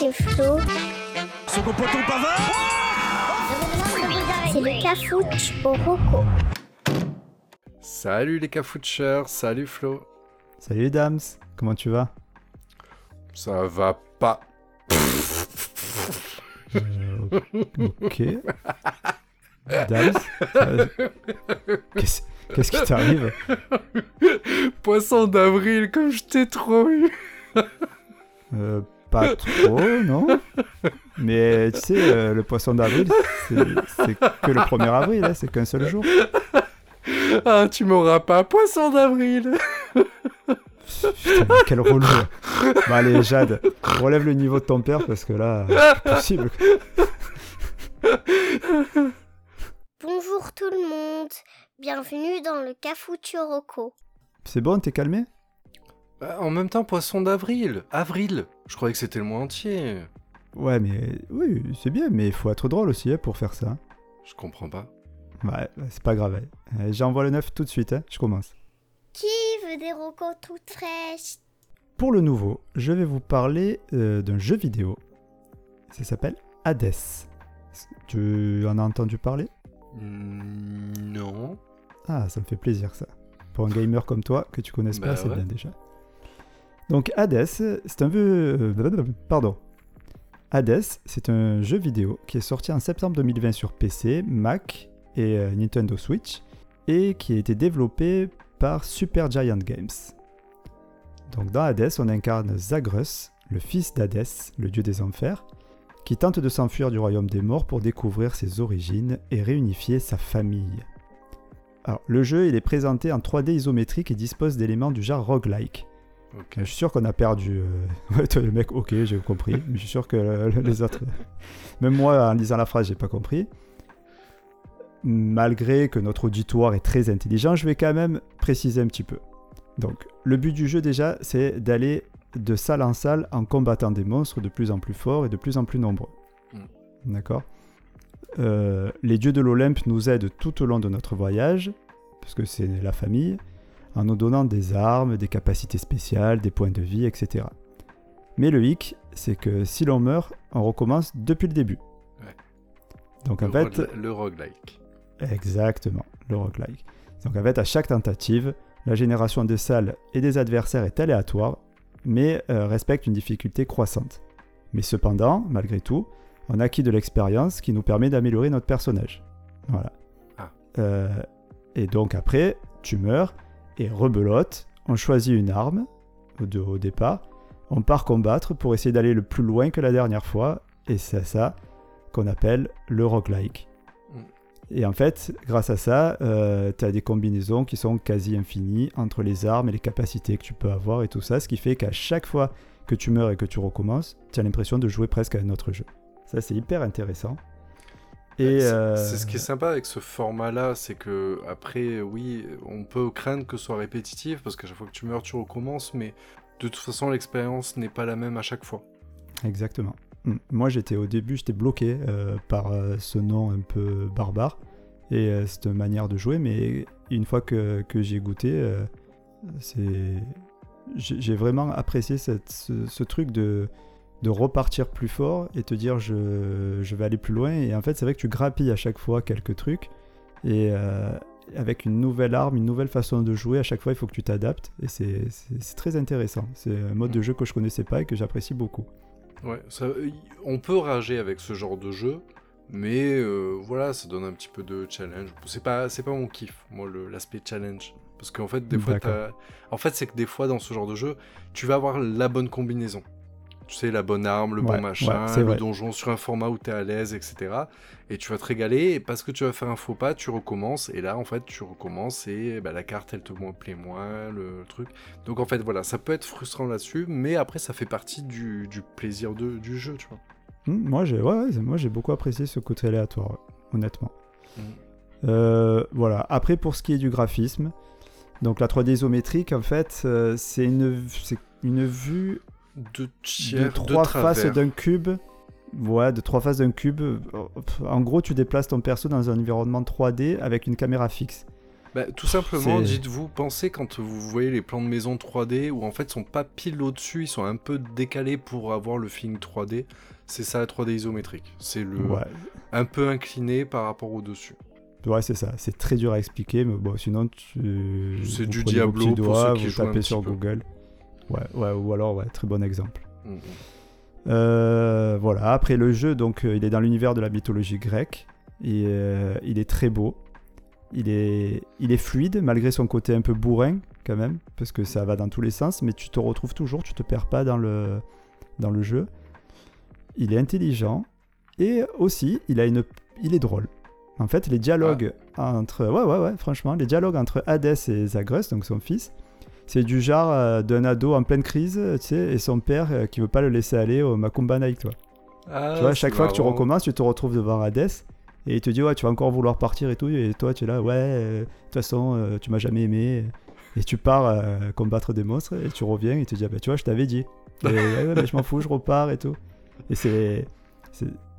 c'est Flo. Second poteau Pavard C'est le cafouche au roco. Salut les cafoucheurs, salut Flo. Salut les dames, comment tu vas? Ça va pas. Euh, Ok. Dames euh, Qu'est-ce qu'est-ce qui t'arrive? Poisson d'avril, comme je t'ai trop eu. Euh, Pas trop, non Mais tu sais, euh, le poisson d'avril, c'est que le 1er avril, hein, c'est qu'un seul jour. Ah, tu m'auras pas, poisson d'avril. Putain, quel relou Bon allez, Jade, relève le niveau de ton père parce que là, c'est possible. Bonjour tout le monde. Bienvenue dans le cafouche au roco. C'est bon, t'es calmé? Bah, en même temps, poisson d'avril. Avril. Je croyais que c'était le mois entier. Ouais, mais oui, c'est bien, mais il faut être drôle aussi hein, pour faire ça. Je comprends pas. Ouais, c'est pas grave. hein. Euh, J'envoie le neuf tout de suite, hein, je commence. Qui veut des rocos toutes fraîches? Pour le nouveau, je vais vous parler euh, d'un jeu vidéo. Ça s'appelle Hades. Tu en as entendu parler? Hmm, non. Ah, ça me fait plaisir ça. Pour un gamer comme toi, que tu connaisses Bah pas, c'est ouais. bien déjà. Donc Hades, c'est un jeu... euh. Hades, c'est un jeu vidéo qui est sorti en septembre 2020 sur PC, Mac et euh, Nintendo Switch, et qui a été développé par Supergiant Games. Donc dans Hades, on incarne Zagreus, le fils d'Hadès, le dieu des enfers, qui tente de s'enfuir du royaume des morts pour découvrir ses origines et réunifier sa famille. Alors, le jeu, il est présenté en 3D isométrique et dispose d'éléments du genre roguelike. Je suis sûr qu'on a perdu. euh, ouais, toi, le mec, ok, j'ai compris. Mais je suis sûr que euh, les autres. Même moi, en lisant la phrase, j'ai pas compris. Malgré que notre auditoire est très intelligent, je vais quand même préciser un petit peu. Donc, le but du jeu, déjà, c'est d'aller de salle en salle en combattant des monstres de plus en plus forts et de plus en plus nombreux. D'accord? Euh, Les dieux de l'Olympe nous aident tout au long de notre voyage, parce que c'est la famille en nous donnant des armes, des capacités spéciales, des points de vie, etc. Mais le hic, c'est que si l'on meurt, on recommence depuis le début. Ouais. Donc en le, fait, rogue- le roguelike. exactement, le roguelike. Donc en fait, à chaque tentative, la génération des salles et des adversaires est aléatoire, mais euh, respecte une difficulté croissante. Mais cependant, malgré tout, on acquis de l'expérience qui nous permet d'améliorer notre personnage. Voilà. Ah. Euh, et donc après, tu meurs et rebelote, on choisit une arme au, départ, on part combattre pour essayer d'aller le plus loin que la dernière fois, et c'est ça qu'on appelle le roguelike. Mm. Et en fait, grâce à ça, tu as des combinaisons qui sont quasi infinies entre les armes et les capacités que tu peux avoir et tout ça, ce qui fait qu'à chaque fois que tu meurs et que tu recommences, tu as l'impression de jouer presque à un autre jeu. Ça, c'est hyper intéressant. Et C'est euh, c'est ce qui est sympa avec ce format-là, c'est que après, oui, on peut craindre que ce soit répétitif parce qu'à chaque fois que tu meurs, tu recommences, mais de toute façon, l'expérience n'est pas la même à chaque fois. Exactement. Mm. Moi, j'étais au début, j'étais bloqué euh, par euh, ce nom un peu barbare et cette manière de jouer, mais une fois que, que j'ai goûté, c'est j'ai j'ai vraiment apprécié cette- ce, ce truc de, de repartir plus fort et te dire je, je vais aller plus loin. Et en fait, c'est vrai que tu grappilles à chaque fois quelques trucs et euh, avec une nouvelle arme, une nouvelle façon de jouer, à chaque fois, il faut que tu t'adaptes et c'est c'est- c'est très intéressant. C'est un mode de jeu que je connaissais pas et que j'apprécie beaucoup. Ouais, ça, on peut rager avec ce genre de jeu, mais euh, voilà, ça donne un petit peu de challenge. C'est pas, c'est pas mon kiff, moi, le- l'aspect challenge. Parce qu'en fait, des fois, en fait, c'est que des fois, dans ce genre de jeu, tu vas avoir la bonne combinaison. Tu sais, la bonne arme, le Ouais, bon machin, ouais, le vrai. donjon sur un format où t'es à l'aise, etc. Et tu vas te régaler, et parce que tu vas faire un faux pas, tu recommences, et là, en fait, tu recommences, et bah, la carte, elle te plaît moins, le truc. Donc, en fait, voilà, ça peut être frustrant là-dessus, mais après, ça fait partie du, du plaisir de- du jeu, tu vois. Hmm, moi, j'ai ouais, beaucoup apprécié ce côté aléatoire, honnêtement. Mm. Euh, voilà. Après, pour ce qui est du graphisme, donc la 3D isométrique, en fait, euh, c'est une, c'est une vue de trois de faces d'un cube. Ouais, de trois faces d'un cube. En gros, tu déplaces ton perso dans un environnement 3D avec une caméra fixe. Bah, tout simplement, dites-vous, pensez quand vous voyez les plans de maison 3D où en fait ils sont pas pile au-dessus, ils sont un peu décalés pour avoir le feeling 3D. C'est ça la 3D isométrique. C'est le Ouais, un peu incliné par rapport au dessus. ouais c'est ça. C'est très dur à expliquer, mais bon, sinon, tu. C'est du Diablo pour ceux qui vous tapez sur peu. Google. Ouais, ouais, ou alors, ouais, très bon exemple. Mm, mm. Euh, voilà, après le jeu, donc euh, il est dans l'univers de la mythologie grecque. Et, euh, il est très beau. Il est, il est fluide, malgré son côté un peu bourrin, quand même, parce que ça va dans tous les sens, mais tu te retrouves toujours, tu te perds pas dans le, dans le jeu. Il est intelligent, et aussi, il, a une, il est drôle. En fait, les dialogues entre. Ouais, ouais, ouais, franchement, les dialogues entre Hadès et Zagreus, donc son fils, c'est du genre euh, d'un ado en pleine crise, tu sais, et son père euh, qui veut pas le laisser aller au Macumba Night, toi. Ah, tu vois, chaque fois que tu recommences, tu te retrouves devant Hades et il te dit ouais, tu vas encore vouloir partir et tout, et toi tu es là, ouais, euh, de toute façon, euh, tu m'as jamais aimé, et tu pars euh, combattre des monstres et tu reviens et il te dit ah, bah, tu vois, je t'avais dit, et ouais, je m'en fous, je repars et tout. Et c'est.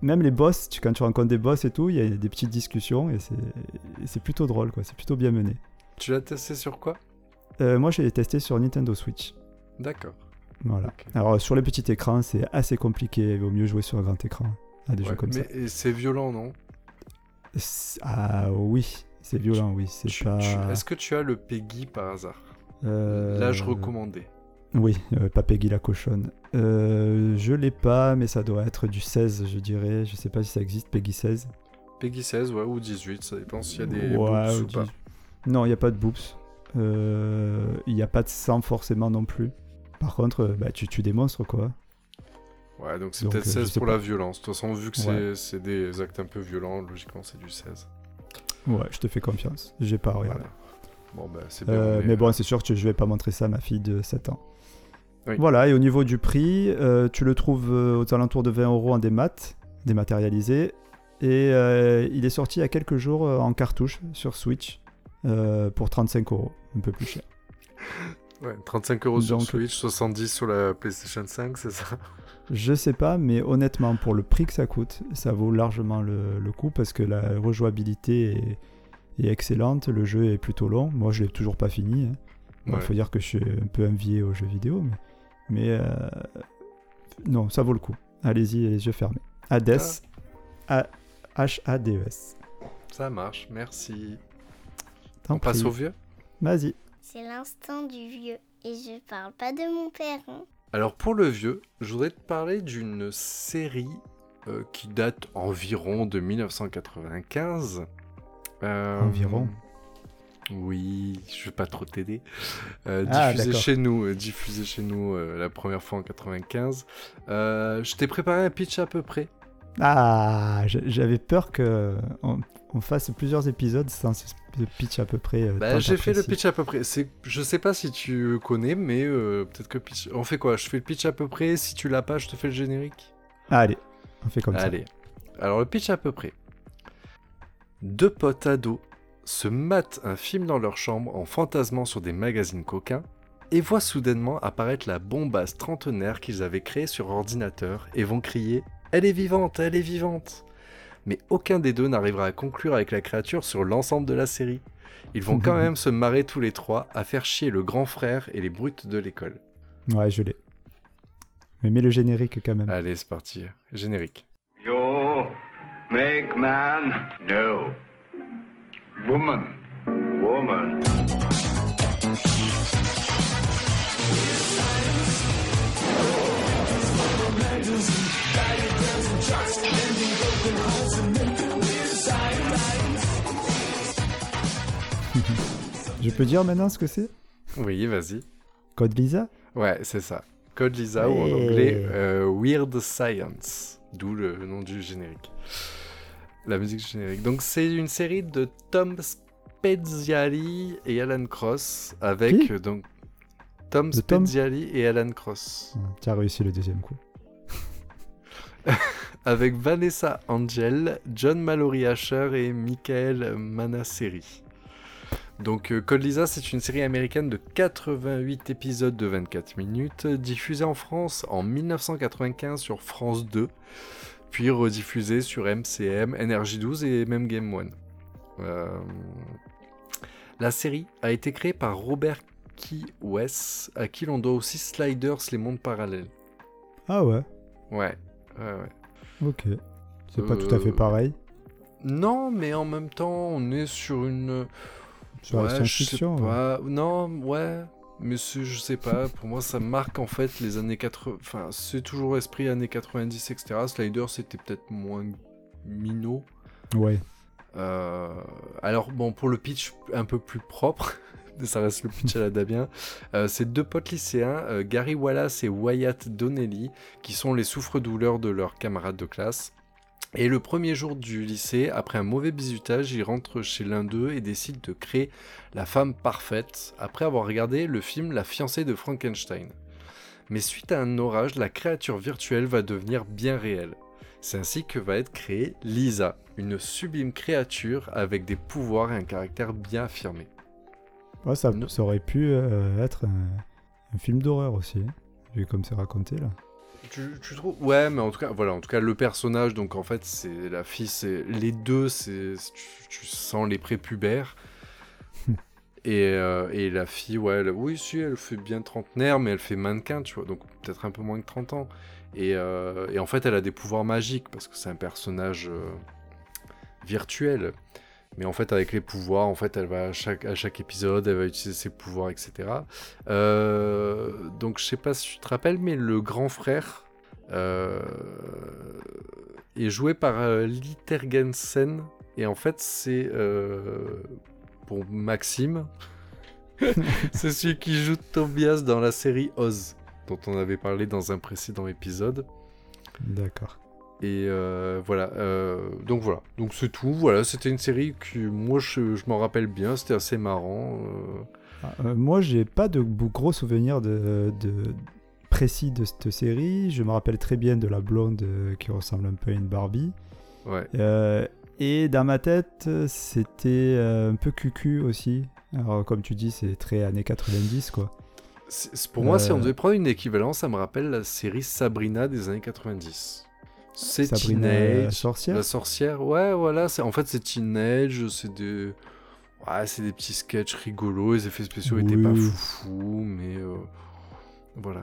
Même les boss, tu, quand tu rencontres des boss et tout, il y a des petites discussions et c'est et c'est plutôt drôle, quoi, c'est plutôt bien mené. Tu l'as testé sur quoi? Euh, moi, j'ai testé sur Nintendo Switch. D'accord. Voilà. Alors, sur les petits écrans, c'est assez compliqué. Il vaut mieux jouer sur un grand écran à des Ouais, jeux comme mais ça. et c'est violent, non? Ah oui, c'est violent, oui. C'est pas. Est-ce que tu as le Peggy par hasard? Euh, L'âge recommandé. Oui, euh, pas Peggy la cochonne. Euh, je l'ai pas, mais ça doit être du 16, je dirais. Je sais pas si ça existe, Peggy 16. Peggy 16, ouais, ou 18, ça dépend s'il y a des Ouais, boobs ou pas. Non, il n'y a pas de boobs. Euh, Il n'y a pas de sang forcément non plus. Par contre, euh, bah, tu tues des monstres, quoi. Ouais, donc c'est peut-être euh, je 16 sais pour pas. la violence. De toute façon, vu que c'est- Ouais. c'est des actes un peu violents, logiquement, c'est du 16. Ouais, je te fais confiance. J'ai pas regardé. Voilà. Bon, bah, c'est. Euh, mais bon, c'est sûr que je vais pas montrer ça à ma fille de 7 ans. Oui. Voilà, et au niveau du prix, euh, tu le trouves euh, aux alentours de 20 euros en démat, dématérialisé. Et euh, il est sorti il y a quelques jours euh, en cartouche sur Switch euh, pour 35 euros, un peu plus cher. Ouais, 35 euros sur Switch, 70 sur la PlayStation 5, c'est ça? Je sais pas, mais honnêtement, pour le prix que ça coûte, ça vaut largement le, le coup parce que la rejouabilité est, est excellente, le jeu est plutôt long. Moi, je l'ai toujours pas fini. hein. Il Ouais. faut dire que je suis un peu envié aux jeux vidéo, mais, mais euh, non, ça vaut le coup. Allez-y, les yeux fermés. Hades, A- H-A-D-E-S. Ça marche, merci. T'en On passe au vieux Vas-y. C'est l'instant du vieux. Et je parle pas de mon père. hein. Alors pour le vieux, je voudrais te parler d'une série euh, qui date environ de 1995. Euh, Environ Oui, je vais pas trop t'aider. Euh, Ah, diffusé d'accord. chez nous, euh, diffusé chez nous euh, la première fois en 95. Euh, je t'ai préparé un pitch à peu près. Ah, j'avais peur que on, on fasse plusieurs épisodes sans ce pitch à peu près. euh, Bah, j'ai fait le pitch à peu près. C'est, je sais pas si tu connais, mais euh, peut-être que pitch. On fait quoi? Je fais le pitch à peu près. Si tu l'as pas, je te fais le générique. Allez, on fait comme Allez. Alors le pitch à peu près. Deux potes ados se matent un film dans leur chambre en fantasmant sur des magazines coquins et voient soudainement apparaître la bombasse trentenaire qu'ils avaient créée sur ordinateur et vont crier Elle est vivante, elle est vivante Mais aucun des deux n'arrivera à conclure avec la créature sur l'ensemble de la série. Ils vont quand même se marrer tous les trois à faire chier le grand frère et les brutes de l'école. Ouais, je l'ai. Mais mets le générique quand même. Allez, c'est parti. Générique. You make man? No. Woman. Woman. Je peux dire maintenant ce que c'est? Oui, vas-y. Code Lisa? Ouais, c'est ça. Code Lisa ou en anglais euh, Weird Science, d'où le nom du générique. La musique du générique. Donc c'est une série de Tom Speziali et Alan Cross avec Qui? euh, donc Tom Speziali et Alan Cross Hum, Tu as réussi le deuxième coup. avec Vanessa Angel, John Mallory Asher et Michael Manasseri. Donc euh, Code Lisa, c'est une série américaine de 88 épisodes de 24 minutes, diffusée en France en 1995 sur France 2, puis rediffusée sur MCM, NRJ12 et même Game One. Euh, La série a été créée par Robert Key West, à qui l'on doit aussi Sliders, les mondes parallèles. Ah ouais, Ouais, ouais, ouais. ok. C'est pas tout à fait Euh, pareil. Non, mais en même temps, on est sur une. Sur Ouais, science-fiction. Non, ouais. Mais je sais pas, pour moi ça marque en fait les années 80. Enfin, c'est toujours esprit années 90, etc. Slider c'était peut-être moins minot. Ouais. Euh, alors, bon, pour le pitch un peu plus propre, ça reste le pitch à la Damien, euh, c'est deux potes lycéens, euh, Gary Wallace et Wyatt Donnelly, qui sont les souffres-douleurs de leurs camarades de classe. Et le premier jour du lycée, après un mauvais bisutage, ils rentrent chez l'un d'eux et décident de créer la femme parfaite, après avoir regardé le film La fiancée de Frankenstein. Mais suite à un orage, la créature virtuelle va devenir bien réelle. C'est ainsi que va être créée Lisa, une sublime créature avec des pouvoirs et un caractère bien affirmé. Ouais, ça, aurait pu euh, être un, un film d'horreur aussi, hein, vu comme c'est raconté là. Tu, tu trouves? Ouais, mais en tout cas, voilà, en tout cas, le personnage, donc en fait, c'est la fille, c'est les deux, c'est tu, tu sens les prépubères. et, euh, et la fille, ouais, elle- oui, si, elle fait bien trentenaire, mais elle fait mannequin, tu vois, donc peut-être un peu moins que 30 ans. Et, euh, et en fait, elle a des pouvoirs magiques parce que c'est un personnage euh, virtuel. Mais en fait, avec les pouvoirs, en fait, elle va à chaque, à chaque épisode, elle va utiliser ses pouvoirs, etc. Euh, donc, je sais pas si tu te rappelles, mais le grand frère euh, est joué par euh, Lee Tergensen. Et en fait, c'est euh, pour Maxime. c'est celui qui joue Tobias dans la série Oz, dont on avait parlé dans un précédent épisode. D'accord. Et euh, voilà, euh, donc voilà, donc c'est tout. Voilà, c'était une série que moi je, je m'en rappelle bien, c'était assez marrant. euh. Ah, euh, moi, j'ai pas de gros souvenirs de, de- précis de cette série. Je me rappelle très bien de la blonde qui ressemble un peu à une Barbie. Ouais, et dans ma tête, c'était un peu cucu aussi. Alors, comme tu dis, c'est très années 90, quoi. Pour moi, si on devait prendre une équivalence, ça me rappelle la série Sabrina des années 90. C'est Sabrina la teenage, sorcière. la sorcière, ouais, voilà, en fait c'est teenage, c'est des, ouais, c'est des petits sketchs rigolos, les effets spéciaux étaient pas foufou, mais euh, voilà.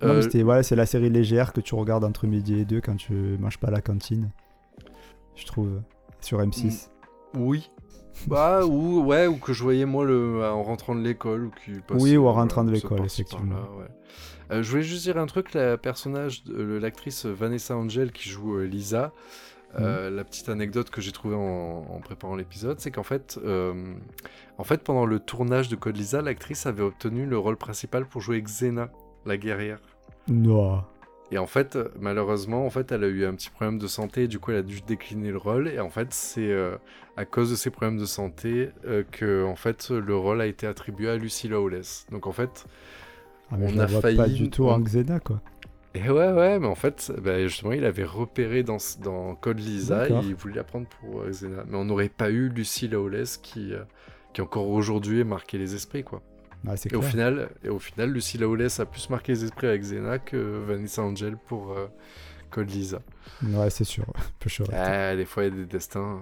Non, mais Euh, voilà, c'est la série légère que tu regardes entre midi et deux quand tu manges pas à la cantine. Je trouve, sur M6. Oui. Bah, ou, ouais, ou que je voyais moi le, en rentrant de l'école. Ou qui passait, Oui, ou en rentrant de ce l'école, effectivement. ouais. Euh, je voulais juste dire un truc, la personnage, l'actrice Vanessa Angel qui joue euh, Lisa, Mhm. euh, la petite anecdote que j'ai trouvée en, en préparant l'épisode, c'est qu'en fait, euh, en fait, pendant le tournage de Code Lisa, l'actrice avait obtenu le rôle principal pour jouer Xena, la guerrière. Non. Et en fait, malheureusement, en fait, elle a eu un petit problème de santé, et du coup, elle a dû décliner le rôle. Et en fait, c'est euh, à cause de ces problèmes de santé euh, que, en fait, le rôle a été attribué à Lucy Lawless. Donc, en fait, Ah, On je a failli- pas du tout en Xena, quoi. et ouais, ouais, mais en fait, bah, justement, il avait repéré dans, Code Lisa, et il voulait la prendre pour euh, Xena. Mais on n'aurait pas eu Lucy Lawless qui, qui encore aujourd'hui est marqué les esprits, quoi. Ah, Et au final, et au final, Lucy Lawless a plus marqué les esprits avec Xena que Vanessa Angel pour euh, Code Lisa. Ouais, c'est sûr. Peu chaud. Ah, des fois, il y a des destins.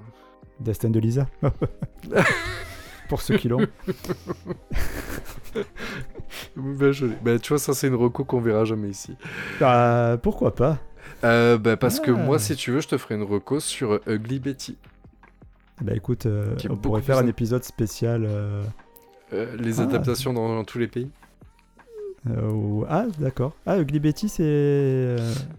Destin de Lisa. Pour ceux qui l'ont. Ben, joli. Ben, tu vois, ça, c'est une reco qu'on verra jamais ici. Ah, pourquoi pas? Euh, ben, parce que Ah. moi, si tu veux, je te ferai une reco sur euh, Ugly Betty. Bah écoute, euh, on pourrait faire un épisode spécial. euh, Euh, les Ah. adaptations dans, dans tous les pays. euh, Ah, d'accord. Ah, Ugly Betty, c'est. euh,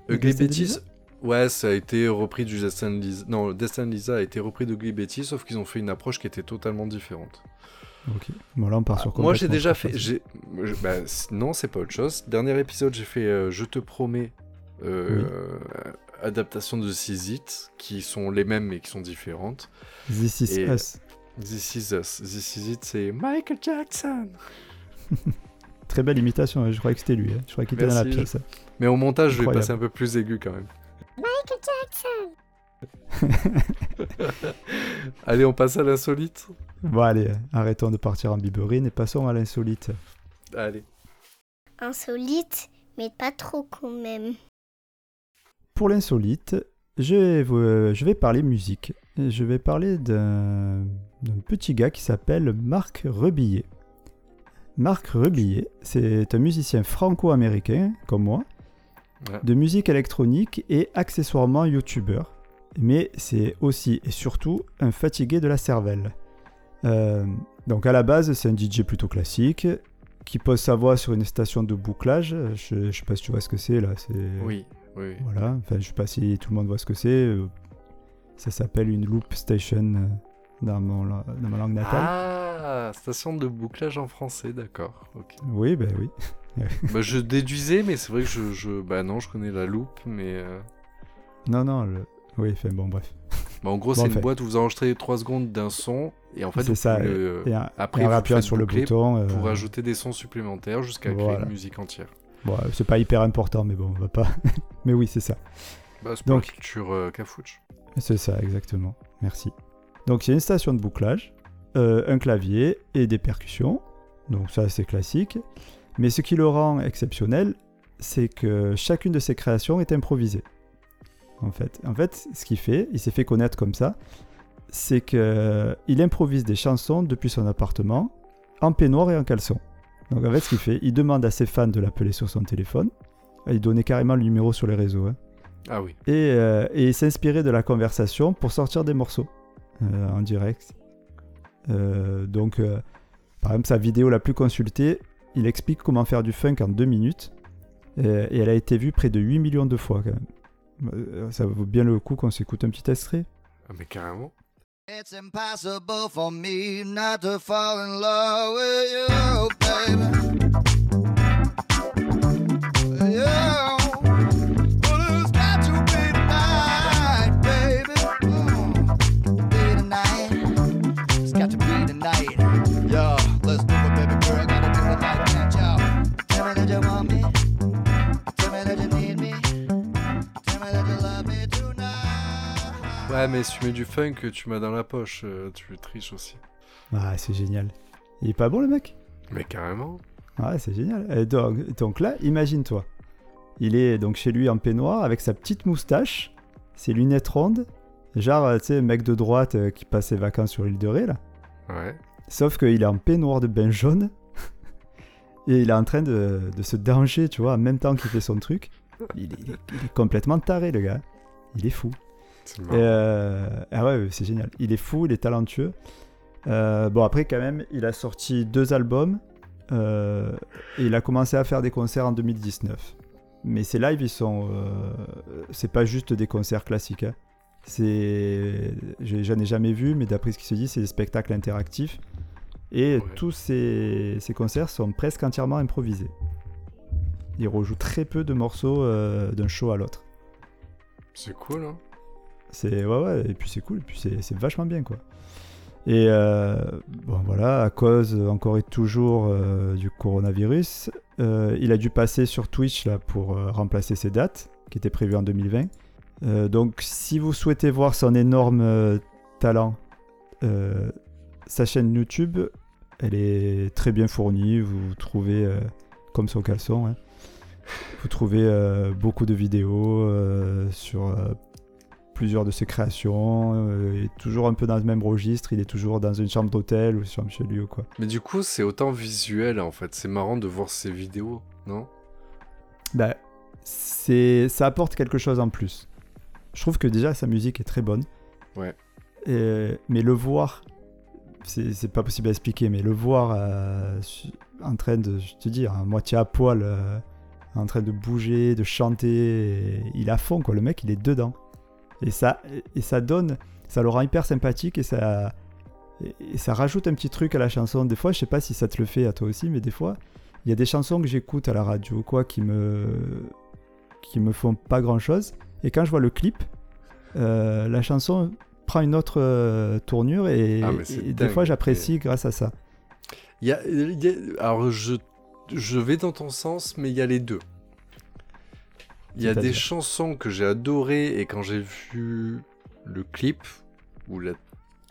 Ugly Betty, ouais, ça a été repris du Destin de Lisa. Non, Destin de Lisa a été repris d'Ugly Betty, sauf qu'ils ont fait une approche qui était totalement différente. Ok. Bon, là, on part sur Ah, Moi, j'ai déjà fait. j'ai- bah, non, c'est pas autre chose. Dernier épisode, j'ai fait euh, Je te promets. euh, adaptation de It, qui sont les mêmes mais qui sont différentes. This is Et- Us. This Is Us. This Is It, c'est Michael Jackson. Très belle imitation, hein, je croyais que c'était lui. hein. Je croyais qu'il était dans la pièce. Mais au montage, je vais passer un peu plus aigu quand même. Allez, on passe à l'insolite. Bon, allez, arrêtons de partir en biberine et passons à l'insolite. Allez. Insolite, mais pas trop quand même. Pour l'insolite, je vais, je vais parler musique. Je vais parler d'un d'un petit gars qui s'appelle Marc Rebillet. Marc Rebillet, c'est un musicien franco-américain, comme moi, Ouais. de musique électronique et accessoirement youtubeur. Mais c'est aussi et surtout un fatigué de la cervelle. Euh, donc à la base, c'est un DJ plutôt classique qui pose sa voix sur une station de bouclage. Je, je sais pas si tu vois ce que c'est là. Oui. oui. voilà. Enfin, je sais pas si tout le monde voit ce que c'est. Euh, Ça s'appelle une loop station euh, dans, mon, la- dans ma langue natale. Ah, station de bouclage en français, d'accord. Oui, ben oui. bah, je déduisais, mais c'est vrai que je, je. Bah non, je connais la loupe, mais. euh, Non, non. le- Oui, enfin bon, bref. bah, en gros, Bon, c'est une boîte où vous enregistrez 3 secondes d'un son, et en fait, vous ça, le- Et, en- après, et vous sur le bouton. euh, pour ajouter des sons supplémentaires jusqu'à créer Voilà. une musique entière. bon, euh, c'est pas hyper important, mais bon, on va pas. mais oui, c'est ça. Bah, c'est Donc- culture euh, cafouche. C'est ça, exactement. Merci. Donc il y a une station de bouclage, euh, un clavier et des percussions. Donc ça c'est classique. Mais ce qui le rend exceptionnel, c'est que chacune de ses créations est improvisée. En fait, en fait ce qu'il fait, il s'est fait connaître comme ça, c'est qu'il improvise des chansons depuis son appartement, en peignoir et en caleçon. Donc en fait ce qu'il fait, il demande à ses fans de l'appeler sur son téléphone. Il donnait carrément le numéro sur les réseaux. hein Ah oui. et, euh, et s'inspirer de la conversation pour sortir des morceaux euh, en direct. Euh, donc, euh, par exemple, sa vidéo la plus consultée, il explique comment faire du funk en deux minutes. Euh, et elle a été vue près de 8 millions de fois quand même. Euh, Ça vaut bien le coup qu'on s'écoute un petit extrait. Ah, mais carrément. It's impossible for me not to fall in love with you, baby. Ouais, mais si tu mets du funk, tu m'as dans la poche, euh, tu triches aussi. Ah, c'est génial. Il est pas bon le mec? Mais carrément. Ouais, c'est génial. Et donc, donc là, imagine-toi. Il est donc chez lui en peignoir avec sa petite moustache, ses lunettes rondes, genre, euh, tu sais, mec de droite euh, qui passe ses vacances sur l'île de Ré, là. Ouais. Sauf qu'il est en peignoir de bain jaune. Et il est en train de, de se danger, tu vois, en même temps qu'il fait son truc. Est- il est complètement taré, le gars. Il est fou. Euh, ah ouais, c'est génial. Il est fou, il est talentueux. Euh, bon, après, quand même, il a sorti deux albums. euh, et il a commencé à faire des concerts en 2019. Mais ces lives, ils sont. euh, c'est pas juste des concerts classiques. hein. C'est. J'en ai jamais vu, mais d'après ce qui se dit, c'est des spectacles interactifs. Et Ouais. tous ces, ces concerts sont presque entièrement improvisés. Il rejoue très peu de morceaux euh, d'un show à l'autre. C'est cool, hein. C'est ouais ouais et puis c'est cool et puis c'est vachement bien quoi. Et euh, bon voilà à cause encore et toujours euh, du coronavirus, euh, il a dû passer sur Twitch là pour remplacer ses dates qui étaient prévues en 2020. Euh, donc si vous souhaitez voir son énorme talent, sa chaîne YouTube, elle est très bien fournie. Vous trouvez comme son caleçon. hein. Vous trouvez beaucoup de vidéos sur plusieurs de ses créations. euh, il est toujours un peu dans le même registre. Il est toujours dans une chambre d'hôtel ou une chambre chez lui ou quoi. Mais du coup, c'est autant visuel en fait. C'est marrant de voir ces vidéos, non? Bah, c'est, ça apporte quelque chose en plus. Je trouve que déjà sa musique est très bonne. Ouais. Et- mais le voir, c'est, pas possible à expliquer, mais le voir euh, en train de, je te dis, à moitié à poil, euh, en train de bouger, de chanter, et il à fond quoi. Le mec, il est dedans. Et ça, et ça donne, ça le rend hyper sympathique et ça, et, ça rajoute un petit truc à la chanson. Des fois, je sais pas si ça te le fait à toi aussi, mais des fois, il y a des chansons que j'écoute à la radio, quoi, qui me, qui me font pas grand chose. Et quand je vois le clip, euh, la chanson prend une autre euh, tournure et, Ah, et des fois j'apprécie grâce à ça. Il y a, il y a- Alors, je, je vais dans ton sens, mais il y a les deux. Il y a des chansons que j'ai adorées et quand j'ai vu le clip ou la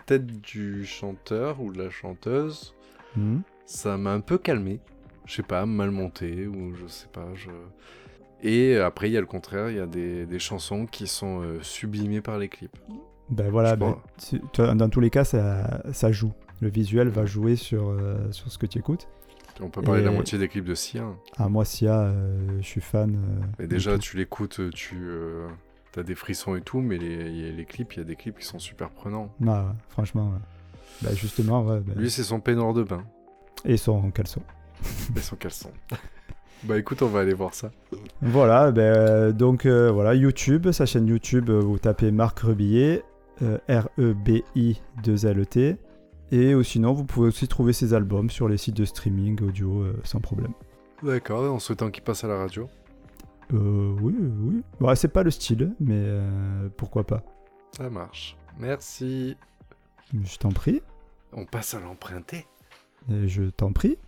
tête du chanteur ou de la chanteuse, Hmm. ça m'a un peu calmé. Je sais pas, mal monté ou je sais pas. Je... Et après, il y a le contraire, il y a des, des chansons qui sont euh, sublimées par les clips. Ben voilà, ben, tu- tu dans tous les cas, ça, ça joue. Le visuel va jouer sur, euh, sur ce que tu écoutes. On peut parler de la moitié des clips de Sia. Ah, moi, Sia, euh, je suis fan. euh, Et de déjà, tu l'écoutes, tu as des frissons et tout, mais les, les clips, il y a des clips qui sont super prenants. Ah, ouais, franchement, ouais. Bah, justement, ouais. bah, Lui, c'est son peignoir de bain Et son caleçon. et son caleçon. bah écoute, on va aller voir ça. Voilà, ben, euh, donc euh, voilà, YouTube, sa chaîne YouTube, euh, vous tapez Marc Rebillet, euh, R-E-B-I-2-L-T. Et ou sinon, vous pouvez aussi trouver ses albums sur les sites de streaming audio euh, sans problème. D'accord, en souhaitant qu'il passe à la radio. Euh, oui, oui. Bon, c'est pas le style, mais euh, pourquoi pas. Ça marche. Merci. Je t'en prie. On passe à l'emprunter. Je t'en prie.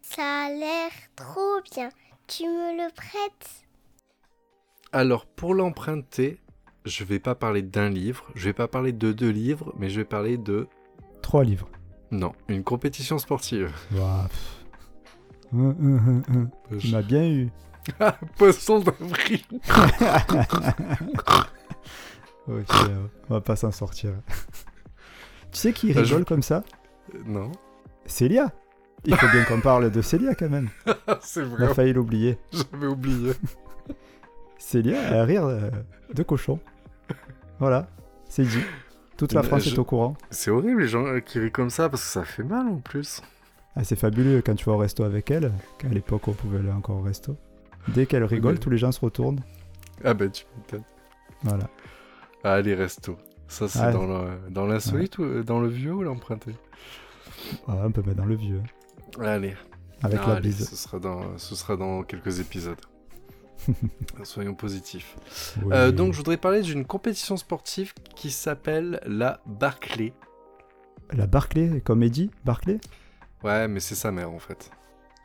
Ça a l'air trop bien. Tu me le prêtes? Alors, pour l'emprunter, je vais pas parler d'un livre, je vais pas parler de deux livres, mais je vais parler de... Livres. Non, une compétition sportive. Ouah, pff. Hum, hum, hum, hum. Tu m'as bien eu. Poisson d'avril Ok, on va pas s'en sortir. tu sais qui Ah, je- rigole comme ça? Euh, Non, Célia Il faut bien qu'on parle de Célia quand même. c'est On vrai, a failli l'oublier. j'avais oublié. Célia a un rire euh, de cochon. Voilà, c'est dit. Toute la France je- est au courant. C'est horrible les gens euh, qui rient comme ça parce que ça fait mal en plus. Ah, c'est fabuleux quand tu vas au resto avec elle. qu'à l'époque, on pouvait aller encore au resto. Dès qu'elle rigole, tous les gens se retournent. Ah bah tu m'étonnes. Voilà. Ah les restos. Ça c'est Ah. dans l'insolite ou dans le vieux ou l'emprunté? Ah, on peut mettre dans le vieux. Allez. Avec la allez, bise. Ce sera, dans, ce sera dans quelques épisodes. Soyons positifs. Oui. Euh, donc je voudrais parler d'une compétition sportive qui s'appelle la Barclay. La Barclay, comme Eddie Barclay? Ouais, mais c'est sa mère en fait.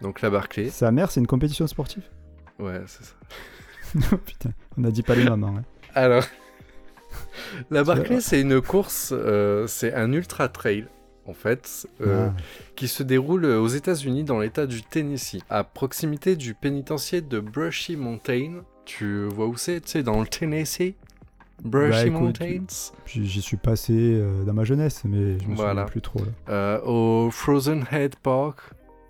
Donc la Barclay. Sa mère, c'est une compétition sportive? Ouais, c'est ça. Putain, on a dit pas les mamans. hein. Alors, la. Barclay, c'est une course, euh, c'est un ultra trail en fait, euh, Ah. qui se déroule aux États-Unis dans l'État du Tennessee, à proximité du pénitencier de Brushy Mountain. Tu vois où c'est? Tu sais, dans le Tennessee? Brushy Bah, Mountains? J'y j'y suis passé euh, dans ma jeunesse, mais je me Voilà. souviens plus trop. Là. Euh, Au Frozen Head Park.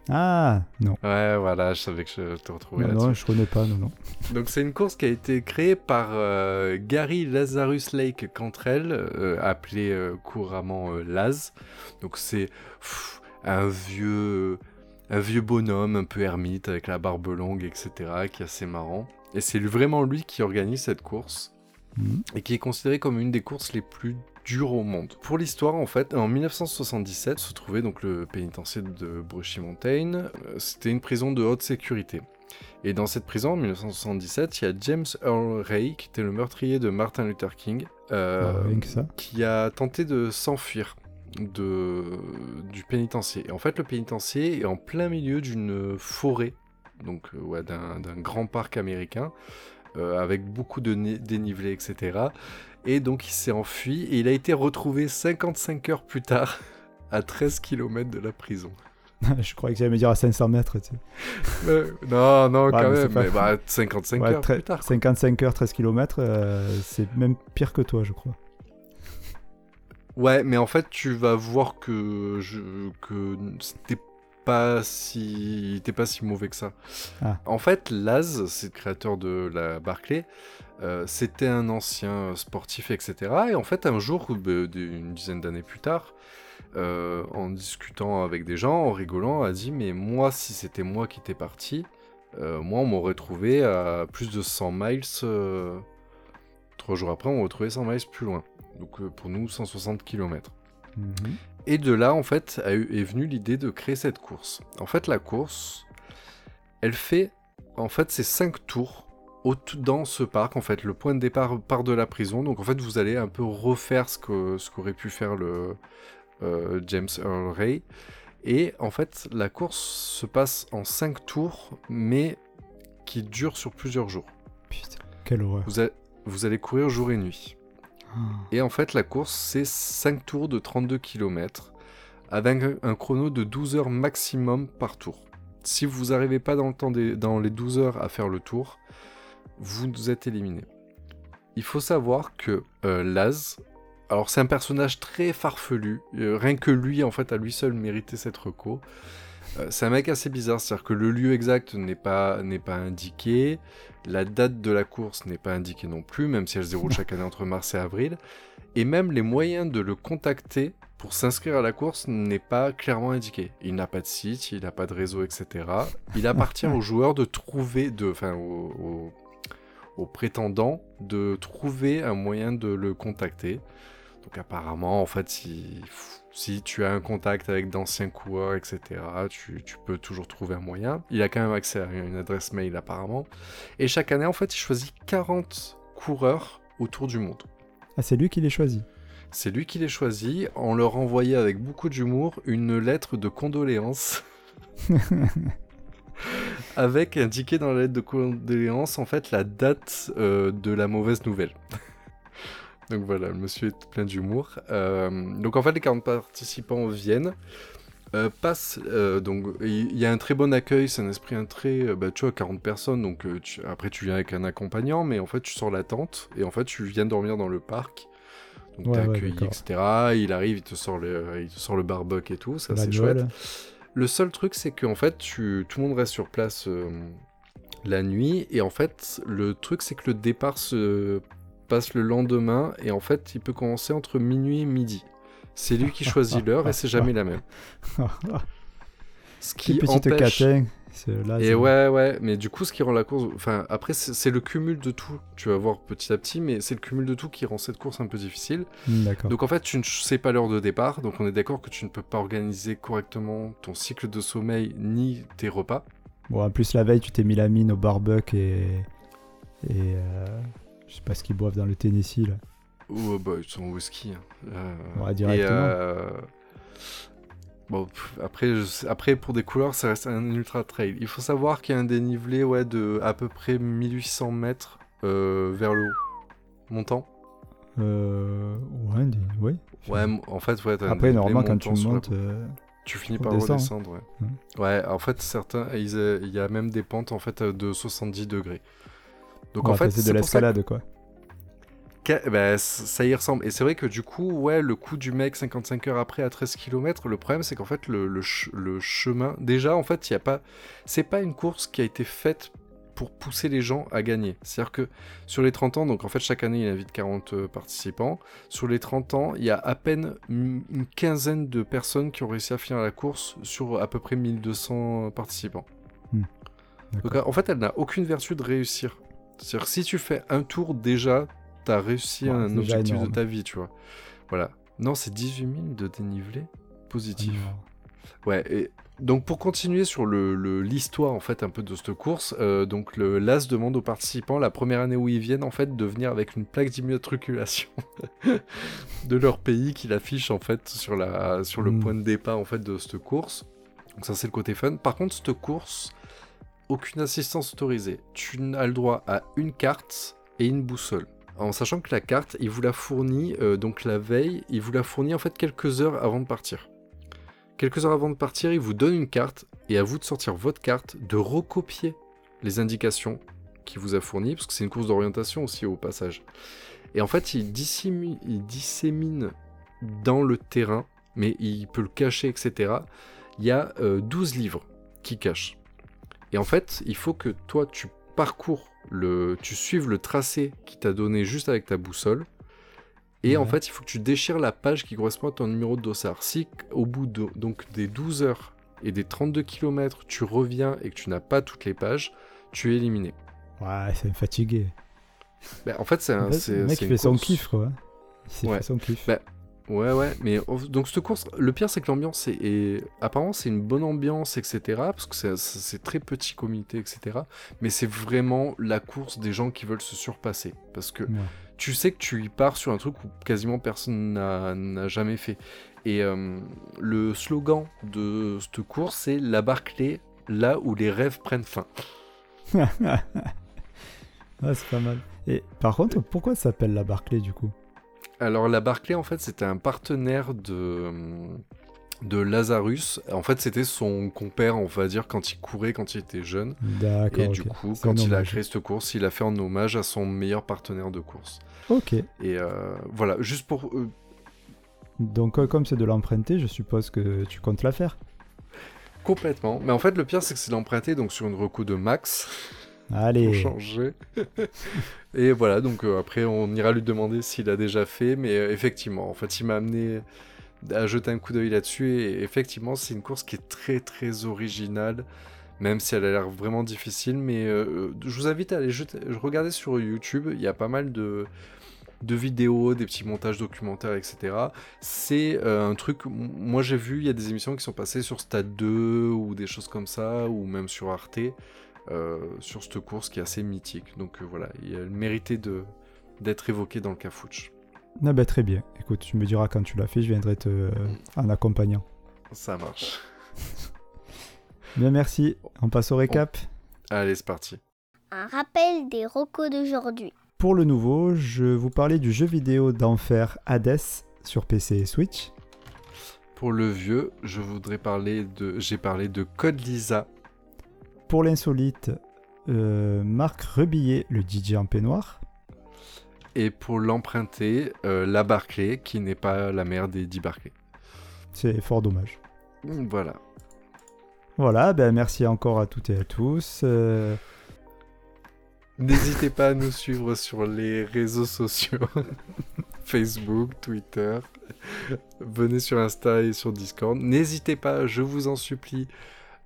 Ah, non. Ouais, voilà, je savais que je te retrouvais Non, non, là-dessus. je connais pas, non, non. Donc c'est une course qui a été créée par euh, Gary Lazarus Lake Cantrell, euh, appelé euh, couramment Laz. Donc c'est un vieux, un vieux bonhomme un peu ermite avec la barbe longue, etc., qui est assez marrant. Et c'est vraiment lui qui organise cette course Mhm. et qui est considérée comme une des courses les plus au monde. Pour l'histoire, en fait, en 1977 se trouvait donc le pénitencier de Brushy Mountain. Euh, C'était une prison de haute sécurité. Et dans cette prison, en 1977, il y a James Earl Ray, qui était le meurtrier de Martin Luther King, euh, Ah, ça. qui a tenté de s'enfuir de, du pénitencier. Et en fait, le pénitencier est en plein milieu d'une forêt, donc euh, ouais, d'un grand parc américain, euh, avec beaucoup de ni- dénivelé, etc. Et donc, il s'est enfui et il a été retrouvé 55 heures plus tard, à 13 km de la prison. je croyais que j'allais me dire à 500 mètres. Tu sais. Euh, non, non, Ouais, quand mais même, pas- mais bah, 55 Ouais, heures plus tard. quoi. 55 heures, 13 km, c'est même pire que toi, je crois. Ouais, mais en fait, tu vas voir que je que c'était pas si t'es pas si mauvais que ça. Ah. En fait, Laz, c'est le créateur de la Barclay, euh, c'était un ancien sportif, etc. Et en fait, un jour, bah, une dizaine d'années plus tard, euh, en discutant avec des gens, en rigolant, a dit mais moi, si c'était moi qui étais parti, euh, moi, on m'aurait trouvé à plus de 100 miles. Trois jours après, on m'aurait trouvé 100 miles plus loin. Donc pour nous, 160 km. Et de là, en fait, a eu- est venue l'idée de créer cette course. En fait, la course, elle fait, en fait, c'est 5 tours dans ce parc. En fait, le point de départ part de la prison. Donc, en fait, vous allez un peu refaire ce que ce qu'aurait pu faire le euh, James Earl Ray. Et en fait, la course se passe en 5 tours, mais qui durent sur plusieurs jours. Putain, quelle horreur. Vous, a- vous allez courir jour et nuit. Ah. Et en fait, la course, c'est 5 tours de 32 km, avec un, chrono de 12 heures maximum par tour. Si vous n'arrivez pas dans, le temps dans les 12 heures à faire le tour, vous êtes éliminé. Il faut savoir que euh, Laz alors c'est un personnage très farfelu. Euh, rien que lui, en fait, à lui seul méritait cette reco. Euh, c'est un mec assez bizarre, c'est-à-dire que le lieu exact n'est pas, indiqué, la date de la course n'est pas indiquée non plus, même si elle se déroule chaque année entre mars et avril, et même les moyens de le contacter pour s'inscrire à la course n'est pas clairement indiqué. Il n'a pas de site, il n'a pas de réseau, etc. Il appartient aux joueurs de trouver, de, enfin aux prétendants de trouver un moyen de le contacter. Donc apparemment, en fait, si, si tu as un contact avec d'anciens coureurs, etc., tu, tu peux toujours trouver un moyen. Il a quand même accès à une adresse mail apparemment. Et chaque année, en fait, il choisit 40 coureurs autour du monde. Ah, c'est lui qui les choisit. C'est lui qui les choisit en leur envoyant avec beaucoup d'humour une lettre de condoléances. avec indiqué dans la lettre de condoléances en fait la date euh, de la mauvaise nouvelle. Donc voilà, le monsieur est plein d'humour. Euh, donc en fait les 40 participants viennent. euh, passent, euh, donc il y a un très bon accueil, c'est un esprit un très, euh, bah, tu vois, 40 personnes, donc tu- après tu viens avec un accompagnant, mais en fait tu sors la tente et en fait tu viens dormir dans le parc. Donc Ouais, t'es accueilli, etc. Il arrive, il te sort le, il te sort le barbecue et tout, ça c'est chouette. Le seul truc, c'est qu'en fait, tu, tout le monde reste sur place la nuit. Et en fait, le truc, c'est que le départ se passe le lendemain. Et en fait, il peut commencer entre minuit et midi. C'est lui qui choisit l'heure et c'est jamais la même. Ce Qui empêche... Là, Et ouais, ouais, mais du coup, ce qui rend la course. Enfin, après, c'est le cumul de tout. Tu vas voir petit à petit, mais c'est le cumul de tout qui rend cette course un peu difficile. Hmm. Donc en fait, tu ne sais pas l'heure de départ, donc on est d'accord que tu ne peux pas organiser correctement ton cycle de sommeil ni tes repas. Bon, en plus, la veille, tu t'es mis la mine au barbecue et. Et. euh, Je sais pas ce qu'ils boivent dans le Tennessee, là. Ou euh, bah, ils sont whisky. hein. Euh, Ouais, et, directement. euh, Bon, pff, après, je après, pour des couleurs, ça reste un ultra trail. Il faut savoir qu'il y a un dénivelé ouais, de à peu près 1800 mètres euh, vers le haut. Montant Euh. Ouais, ouais. Ouais, en fait, ouais. Après, normalement, quand tu montes. Tu finis par descendre. redescendre, ouais. Ouais, en fait, certains, ils, il y a même des pentes en fait de 70 degrés. Donc ouais, en fait, c'est de l'escalade, quoi. que- bah, c- ça y ressemble. Et c'est vrai que du coup, ouais, le coup du mec 55 heures après à 13 km, le problème c'est qu'en fait, le, le ch- le chemin, déjà, en fait, il a pas, c'est pas une course qui a été faite pour pousser les gens à gagner. C'est-à-dire que sur les 30 ans, donc en fait chaque année il invite 40 euh, participants, sur les 30 ans il y a à peine une quinzaine de personnes qui ont réussi à finir la course sur à peu près 1200 participants. D'accord. Donc en fait elle n'a aucune vertu de réussir. C'est-à-dire que si tu fais un tour déjà, t'as réussi Ouais, un objectif énorme. de ta vie, tu vois. Voilà. Non, c'est 18 000 de dénivelé positif. Ouais, et donc pour continuer sur le le- l'histoire en fait un peu de cette course, euh, donc le l'AS demande aux participants la première année où ils viennent en fait de venir avec une plaque d'immatriculation de leur pays qu'il affiche en fait sur la sur le Mm. point de départ en fait de cette course. Donc ça c'est le côté fun. Par contre cette course, aucune assistance autorisée. Tu n'as le droit à une carte et une boussole. En sachant que la carte, il vous la fournit euh, donc la veille, il vous la fournit en fait quelques heures avant de partir. Quelques heures avant de partir, il vous donne une carte et à vous de sortir votre carte, de recopier les indications qu'il vous a fournies, parce que c'est une course d'orientation aussi au passage. Et en fait, il dissémine, il dans le terrain, mais il peut le cacher, etc. Il y a euh, 12 livres qui cachent. Et en fait, il faut que toi, tu parcours, le, tu suives le tracé qui t'a donné juste avec ta boussole. Et en fait, il faut que tu déchires la page qui correspond à ton numéro de dossard. Si au bout de, donc, des 12 heures et des 32 km, tu reviens et que tu n'as pas toutes les pages, tu es éliminé. Ouais, c'est fatigué. Ben, en fait, c'est un. Le mec, il fait son kiff, quoi. Il Ouais. fait son kiff. Bah, Ouais, ouais, mais donc cette course, le pire c'est que l'ambiance est, est- apparemment c'est une bonne ambiance, etc. Parce que c'est- très petit comité, etc. Mais c'est vraiment la course des gens qui veulent se surpasser. Parce que Ouais. tu sais que tu y pars sur un truc où quasiment personne n'a jamais fait. Et euh, le slogan de cette course, c'est la Barclay, là où les rêves prennent fin. Ah, c'est pas mal. Et par contre, pourquoi ça s'appelle la Barclay du coup? Alors la Barclay, en fait, c'était un partenaire de, de Lazarus. En fait, c'était son compère, on va dire, quand il courait, quand il était jeune. D'accord. Et du coup, quand il a créé cette course, il a fait en hommage à son meilleur partenaire de course. Ok. Et euh, voilà, juste pour... euh, Donc, euh, comme c'est de l'emprunter, je suppose que tu comptes la faire. complètement. Mais en fait, le pire, c'est que c'est l'emprunté donc sur une reco de Max. Pour Allez. changer. et voilà, donc euh, après, on ira lui demander s'il a déjà fait, mais euh, effectivement, en fait, il m'a amené à jeter un coup d'œil là-dessus, et effectivement, c'est une course qui est très très originale, même si elle a l'air vraiment difficile, mais euh, je vous invite à aller jeter, regarder sur YouTube, il y a pas mal de de vidéos, des petits montages documentaires, etc. C'est un truc, moi j'ai vu, il y a des émissions qui sont passées sur Stade 2 ou des choses comme ça, ou même sur Arte, sur cette course qui est assez mythique. Donc euh, voilà, il a mérité de d'être évoqué dans le Cafouche. Ah bah, très bien. Écoute, tu me diras quand tu l'as fait, je viendrai te euh, en accompagnant. Ça marche. Bien, merci. On passe au récap. Allez, c'est parti. Un rappel des recos d'aujourd'hui. Pour le nouveau, je vous parlais du jeu vidéo d'enfer Hades sur PC et Switch. Pour le vieux, je voudrais parler de. J'ai parlé de Code Lisa. Pour l'insolite, euh, Marc Rebillet, le DJ en peignoir. Et pour l'emprunter, euh, la Barclay, qui n'est pas la mère des 10 Barclay. C'est fort dommage. Voilà. Voilà, ben merci encore à toutes et à tous. Euh, N'hésitez pas à nous suivre sur les réseaux sociaux. Facebook, Twitter. Venez sur Insta et sur Discord. N'hésitez pas, je vous en supplie,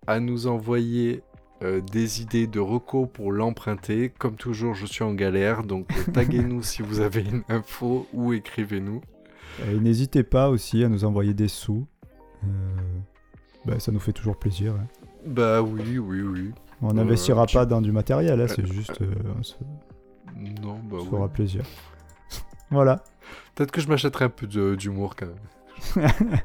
à nous envoyer euh, des idées de recos pour l'emprunter. Comme toujours, je suis en galère, donc euh, taguez-nous si vous avez une info ou écrivez-nous. et n'hésitez pas aussi à nous envoyer des sous. Euh, ben, ça nous fait toujours plaisir. hein. Bah oui, oui, oui. On Euh, n'investira tu- pas dans du matériel, hein, c'est juste. euh, on se Non, bah se oui. fera plaisir. Voilà. Peut-être que je m'achèterai un peu d'humour quand même.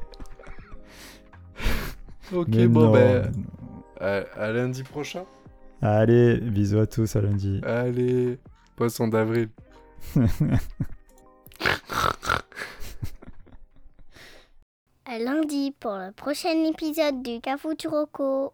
ok, Mais bon non, ben, non. À, à lundi prochain. Allez, bisous à tous, à lundi. Allez, poisson d'avril. À lundi pour le prochain épisode du Cafou Turoko.